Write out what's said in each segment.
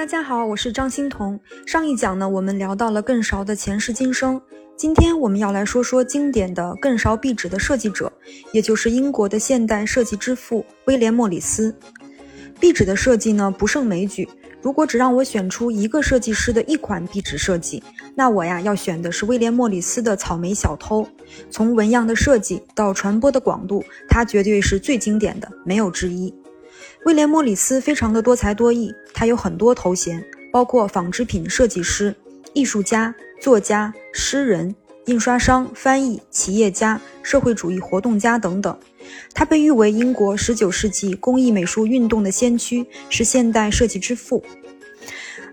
大家好，我是张欣彤。上一讲呢，我们聊到了更勺的前世今生。今天我们要来说说经典的更勺壁纸的设计者，也就是英国的现代设计之父威廉·莫里斯。壁纸的设计呢，不胜枚举。如果只让我选出一个设计师的一款壁纸设计，那我呀要选的是威廉·莫里斯的草莓小偷。从纹样的设计到传播的广度，它绝对是最经典的，没有之一。威廉·莫里斯非常的多才多艺，他有很多头衔，包括纺织品设计师、艺术家、作家、诗人、印刷商、翻译、企业家、社会主义活动家等等。他被誉为英国19世纪工艺美术运动的先驱，是现代设计之父。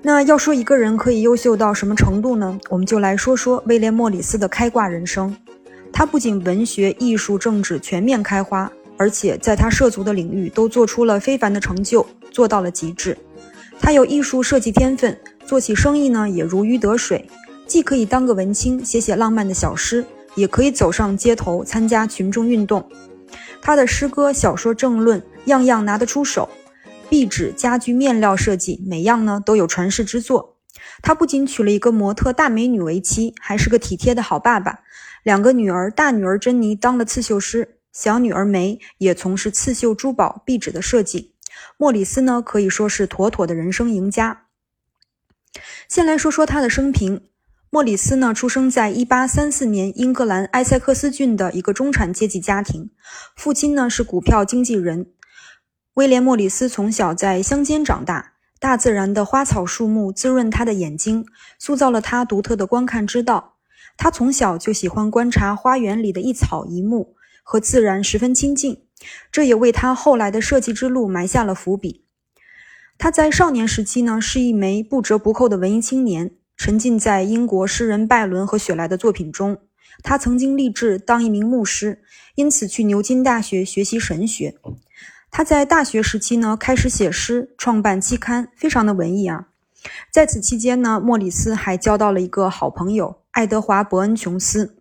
那要说一个人可以优秀到什么程度呢？我们就来说说威廉·莫里斯的开挂人生。他不仅文学、艺术、政治全面开花。而且在他涉足的领域都做出了非凡的成就，做到了极致。他有艺术设计天分，做起生意呢也如鱼得水，既可以当个文青写写浪漫的小诗，也可以走上街头参加群众运动。他的诗歌、小说、政论样样拿得出手，壁纸、家具、面料设计每样呢都有传世之作。他不仅娶了一个模特大美女为妻，还是个体贴的好爸爸。两个女儿，大女儿珍妮当了刺绣师。小女儿梅也从事刺绣珠宝、壁纸的设计。莫里斯呢，可以说是妥妥的人生赢家。先来说说他的生平。莫里斯呢，出生在1834年英格兰埃塞克斯郡的一个中产阶级家庭，父亲呢是股票经纪人。威廉·莫里斯从小在乡间长大，大自然的花草树木滋润他的眼睛，塑造了他独特的观看之道。他从小就喜欢观察花园里的一草一木。和自然十分亲近，这也为他后来的设计之路埋下了伏笔。他在少年时期呢，是一枚不折不扣的文艺青年，沉浸在英国诗人拜伦和雪莱的作品中。他曾经立志当一名牧师，因此去牛津大学学习神学。他在大学时期呢，开始写诗，创办期刊，非常的文艺啊。在此期间呢，莫里斯还交到了一个好朋友爱德华·伯恩·琼斯。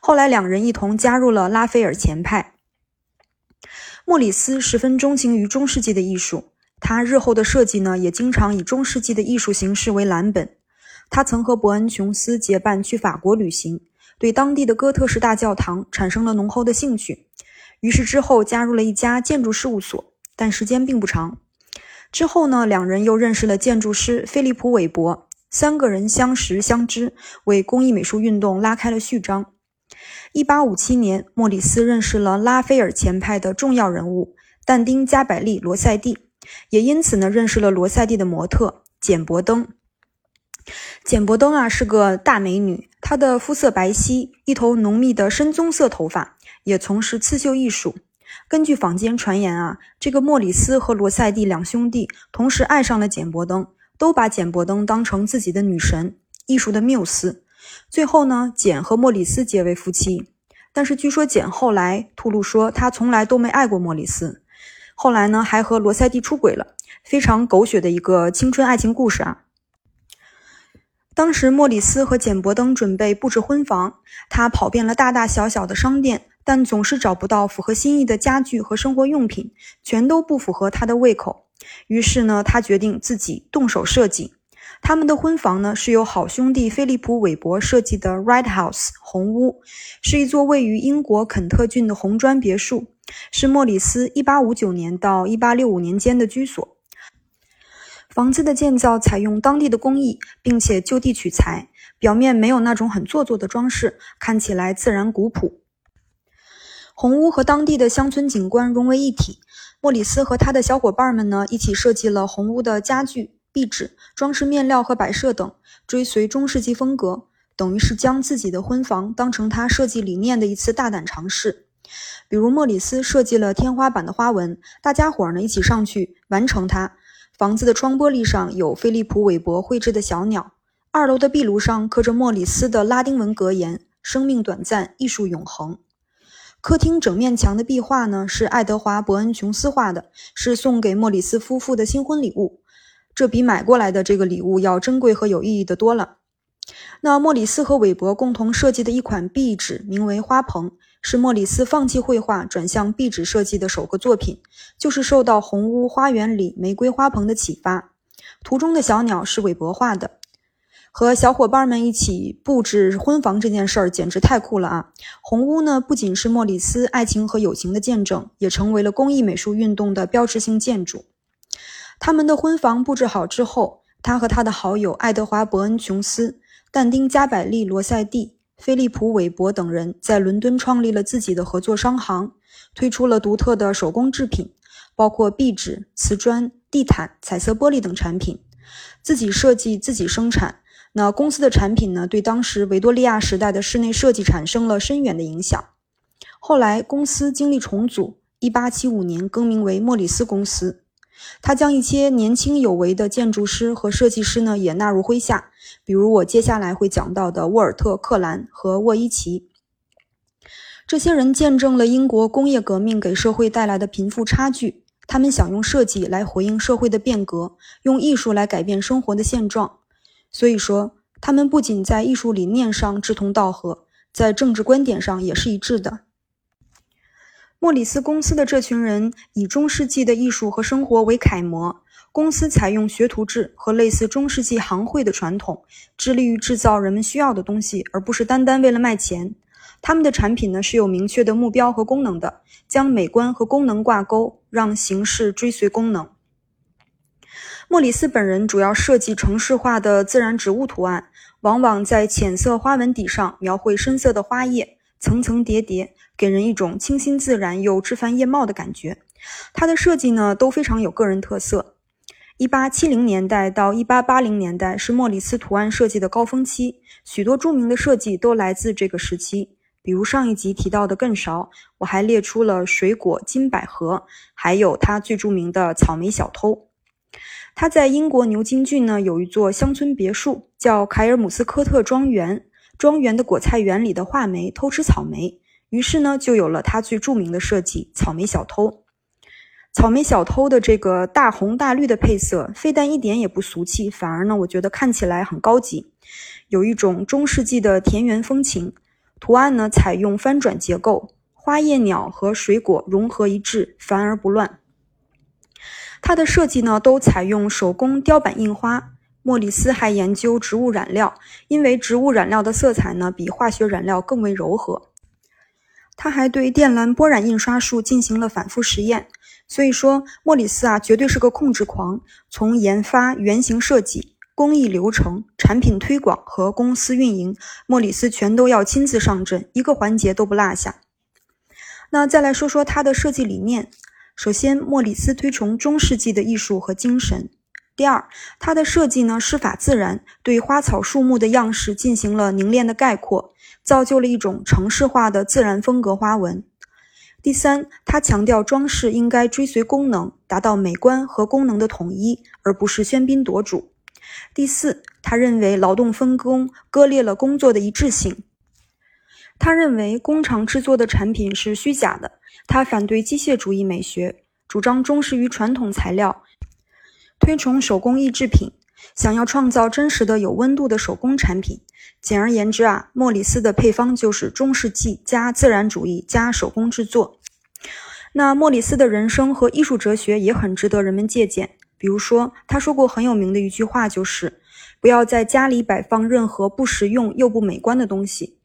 后来，两人一同加入了拉斐尔前派。莫里斯十分钟情于中世纪的艺术，他日后的设计呢，也经常以中世纪的艺术形式为蓝本。他曾和伯恩·琼斯结伴去法国旅行，对当地的哥特式大教堂产生了浓厚的兴趣。于是之后加入了一家建筑事务所，但时间并不长。之后呢，两人又认识了建筑师菲利普·韦伯，三个人相识相知，为工艺美术运动拉开了序章。一八五七年，莫里斯认识了拉斐尔前派的重要人物但丁·加百利·罗塞蒂，也因此呢认识了罗塞蒂的模特简·伯登。简·伯登啊是个大美女，她的肤色白皙，一头浓密的深棕色头发，也从事刺绣艺术。根据坊间传言啊，这个莫里斯和罗塞蒂两兄弟同时爱上了简·伯登，都把简·伯登当成自己的女神，艺术的缪斯。最后呢，简和莫里斯结为夫妻。但是据说简后来吐露说，他从来都没爱过莫里斯。后来呢，还和罗塞蒂出轨了，非常狗血的一个青春爱情故事啊。当时莫里斯和简伯登准备布置婚房，他跑遍了大大小小的商店，但总是找不到符合心意的家具和生活用品，全都不符合他的胃口。于是呢，他决定自己动手设计。他们的婚房呢，是由好兄弟菲利普·韦伯设计的 Red House 红屋，是一座位于英国肯特郡的红砖别墅，是莫里斯1859年到1865年间的居所。房子的建造采用当地的工艺，并且就地取材，表面没有那种很做作的装饰，看起来自然古朴。红屋和当地的乡村景观融为一体。莫里斯和他的小伙伴们呢，一起设计了红屋的家具。壁纸、装饰面料和摆设等，追随中世纪风格，等于是将自己的婚房当成他设计理念的一次大胆尝试。比如莫里斯设计了天花板的花纹，大家伙儿呢一起上去完成它。房子的窗玻璃上有菲利普·韦伯绘制的小鸟，二楼的壁炉上刻着莫里斯的拉丁文格言：“生命短暂，艺术永恒。”客厅整面墙的壁画呢是爱德华·伯恩·琼斯画的，是送给莫里斯夫妇的新婚礼物。这比买过来的这个礼物要珍贵和有意义的多了。那莫里斯和韦伯共同设计的一款壁纸，名为花棚，是莫里斯放弃绘画转向壁纸设计的首个作品，就是受到红屋花园里玫瑰花棚的启发。图中的小鸟是韦伯画的。和小伙伴们一起布置婚房这件事儿简直太酷了啊！红屋呢，不仅是莫里斯爱情和友情的见证，也成为了工艺美术运动的标志性建筑。他们的婚房布置好之后，他和他的好友爱德华·伯恩·琼斯、但丁·加百利·罗塞蒂、菲利普·韦伯等人在伦敦创立了自己的合作商行，推出了独特的手工制品，包括壁纸、瓷砖、地毯、彩色玻璃等产品，自己设计、自己生产。那公司的产品呢，对当时维多利亚时代的室内设计产生了深远的影响。后来公司经历重组，1875年更名为莫里斯公司。他将一些年轻有为的建筑师和设计师呢也纳入麾下，比如我接下来会讲到的沃尔特·克兰和沃伊奇。这些人见证了英国工业革命给社会带来的贫富差距，他们想用设计来回应社会的变革，用艺术来改变生活的现状。所以说，他们不仅在艺术理念上志同道合，在政治观点上也是一致的。莫里斯公司的这群人以中世纪的艺术和生活为楷模，公司采用学徒制和类似中世纪行会的传统，致力于制造人们需要的东西，而不是单单为了卖钱。他们的产品呢是有明确的目标和功能的，将美观和功能挂钩，让形式追随功能。莫里斯本人主要设计城市化的自然植物图案，往往在浅色花纹底上描绘深色的花叶，层层叠叠，给人一种清新自然又枝繁叶茂的感觉。它的设计呢都非常有个人特色。一八七零年代到一八八零年代是莫里斯图案设计的高峰期，许多著名的设计都来自这个时期。比如上一集提到的更勺，我还列出了水果金百合，还有他最著名的草莓小偷。他在英国牛津郡呢有一座乡村别墅，叫凯尔姆斯科特庄园。庄园的果菜园里的画眉偷吃草莓，于是呢就有了他最著名的设计——草莓小偷。草莓小偷的这个大红大绿的配色，非但一点也不俗气，反而呢我觉得看起来很高级，有一种中世纪的田园风情。图案呢采用翻转结构，花叶鸟和水果融合一致，繁而不乱。它的设计呢，都采用手工雕版印花。莫里斯还研究植物染料，因为植物染料的色彩呢，比化学染料更为柔和。他还对电蓝波染印刷术进行了反复实验。所以说，莫里斯啊，绝对是个控制狂。从研发、原型设计、工艺流程、产品推广和公司运营，莫里斯全都要亲自上阵，一个环节都不落下。那再来说说他的设计理念。首先，莫里斯推崇中世纪的艺术和精神。第二，他的设计呢师法自然，对花草树木的样式进行了凝练的概括，造就了一种城市化的自然风格花纹。第三，他强调装饰应该追随功能，达到美观和功能的统一，而不是喧宾夺主。第四，他认为劳动分工割裂了工作的一致性。他认为工厂制作的产品是虚假的。他反对机械主义美学，主张忠实于传统材料，推崇手工艺制品，想要创造真实的、有温度的手工产品。简而言之啊，莫里斯的配方就是中世纪加自然主义加手工制作。那莫里斯的人生和艺术哲学也很值得人们借鉴。比如说，他说过很有名的一句话，就是不要在家里摆放任何不实用又不美观的东西。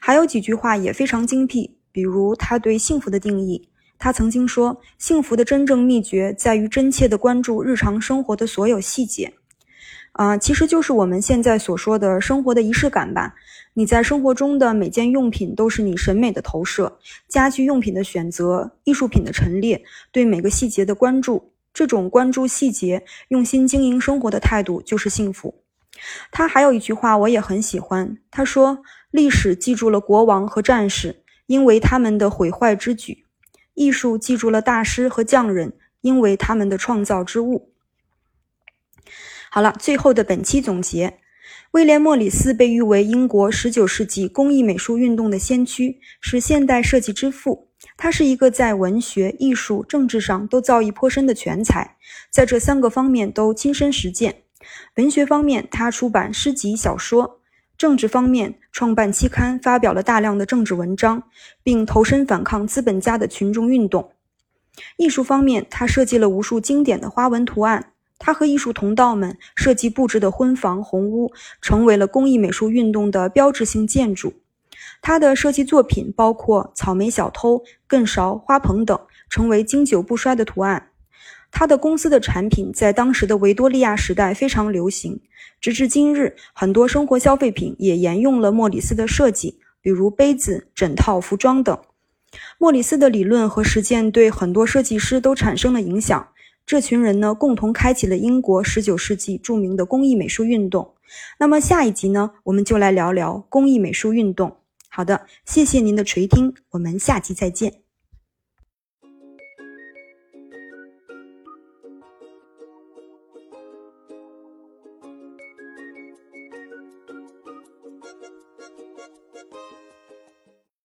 还有几句话也非常精辟。比如他对幸福的定义，他曾经说，幸福的真正秘诀在于真切地关注日常生活的所有细节，啊，其实就是我们现在所说的生活的仪式感吧。你在生活中的每件用品都是你审美的投射，家居用品的选择，艺术品的陈列，对每个细节的关注，这种关注细节、用心经营生活的态度就是幸福。他还有一句话我也很喜欢，他说：“历史记住了国王和战士。”因为他们的毁坏之举，艺术记住了大师和匠人，因为他们的创造之物。好了，最后的本期总结：威廉·莫里斯被誉为英国19世纪工艺美术运动的先驱，是现代设计之父。他是一个在文学、艺术、政治上都造诣颇深的全才，在这三个方面都亲身实践。文学方面，他出版诗集、小说。政治方面，创办期刊，发表了大量的政治文章，并投身反抗资本家的群众运动。艺术方面，他设计了无数经典的花纹图案。他和艺术同道们设计布置的婚房红屋，成为了工艺美术运动的标志性建筑。他的设计作品包括草莓小偷、更勺、花棚等，成为经久不衰的图案。他的公司的产品在当时的维多利亚时代非常流行，直至今日，很多生活消费品也沿用了莫里斯的设计，比如杯子、枕套、服装等。莫里斯的理论和实践对很多设计师都产生了影响。这群人呢，共同开启了英国19世纪著名的工艺美术运动。那么下一集呢，我们就来聊聊工艺美术运动。好的，谢谢您的垂听，我们下集再见。